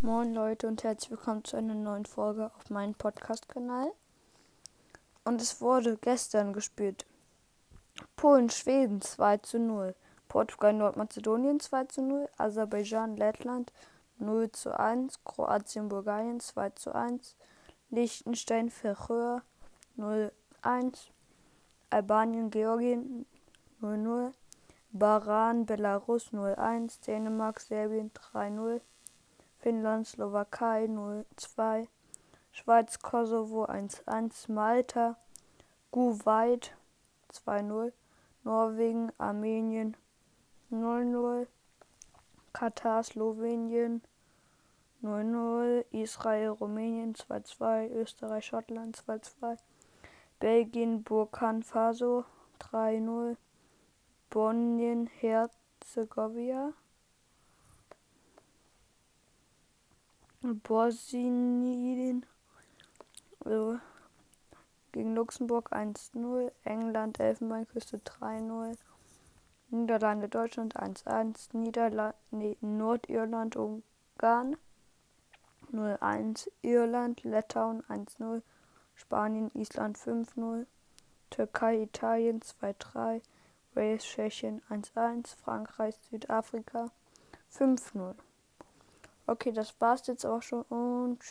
Moin Leute und herzlich willkommen zu einer neuen Folge auf meinem Podcast-Kanal. Und es wurde gestern gespielt. Polen, Schweden 2 zu 0. Portugal, Nordmazedonien 2 zu 0. Aserbaidschan, Lettland 0 zu 1. Kroatien, Bulgarien 2 zu 1. Liechtenstein, Färöer 0 1. Albanien, Georgien 0 0. Bahrain, Belarus 0 1. Dänemark, Serbien 3 0. Finnland, Slowakei 0-2, Schweiz, Kosovo 1-1, Malta, Kuwait 2-0, Norwegen, Armenien 0-0, Katar, Slowenien 0-0, Israel, Rumänien 2-2, Österreich, Schottland 2-2, Belgien, Burkina Faso 3-0, Bosnien, Herzegowina Bosnien also gegen Luxemburg 1-0, England, Elfenbeinküste 3-0, Niederlande, Deutschland 1-1, Niederla nee, Nordirland, Ungarn 0-1, Irland, Litauen 1-0, Spanien, Island 5-0, Türkei, Italien 2-3, Wales, Tschechien 1-1, Frankreich, Südafrika 5-0. Okay, das war's jetzt auch schon und tschüss.